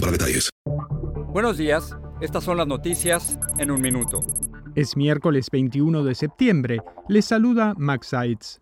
para detalles. Buenos días, estas son las noticias en un minuto. Es miércoles 21 de septiembre. Les saluda Max Seitz.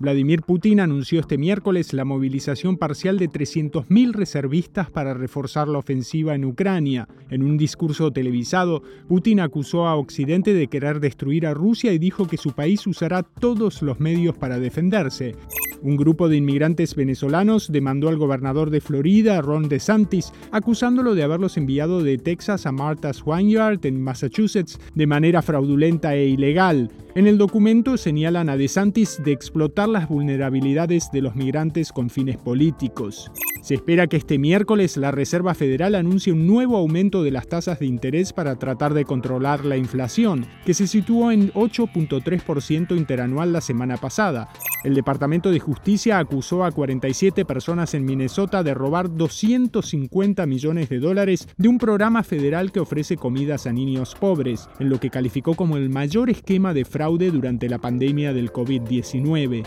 Vladimir Putin anunció este miércoles la movilización parcial de 300.000 reservistas para reforzar la ofensiva en Ucrania. En un discurso televisado, Putin acusó a Occidente de querer destruir a Rusia y dijo que su país usará todos los medios para defenderse. Un grupo de inmigrantes venezolanos demandó al gobernador de Florida, Ron DeSantis, acusándolo de haberlos enviado de Texas a Martha's Vineyard en Massachusetts de manera fraudulenta e ilegal. En el documento señalan a DeSantis de explotar las vulnerabilidades de los migrantes con fines políticos. Se espera que este miércoles la Reserva Federal anuncie un nuevo aumento de las tasas de interés para tratar de controlar la inflación, que se situó en 8.3% interanual la semana pasada. El Departamento de Justicia acusó a 47 personas en Minnesota de robar 250 millones de dólares de un programa federal que ofrece comidas a niños pobres, en lo que calificó como el mayor esquema de fraude durante la pandemia del COVID-19.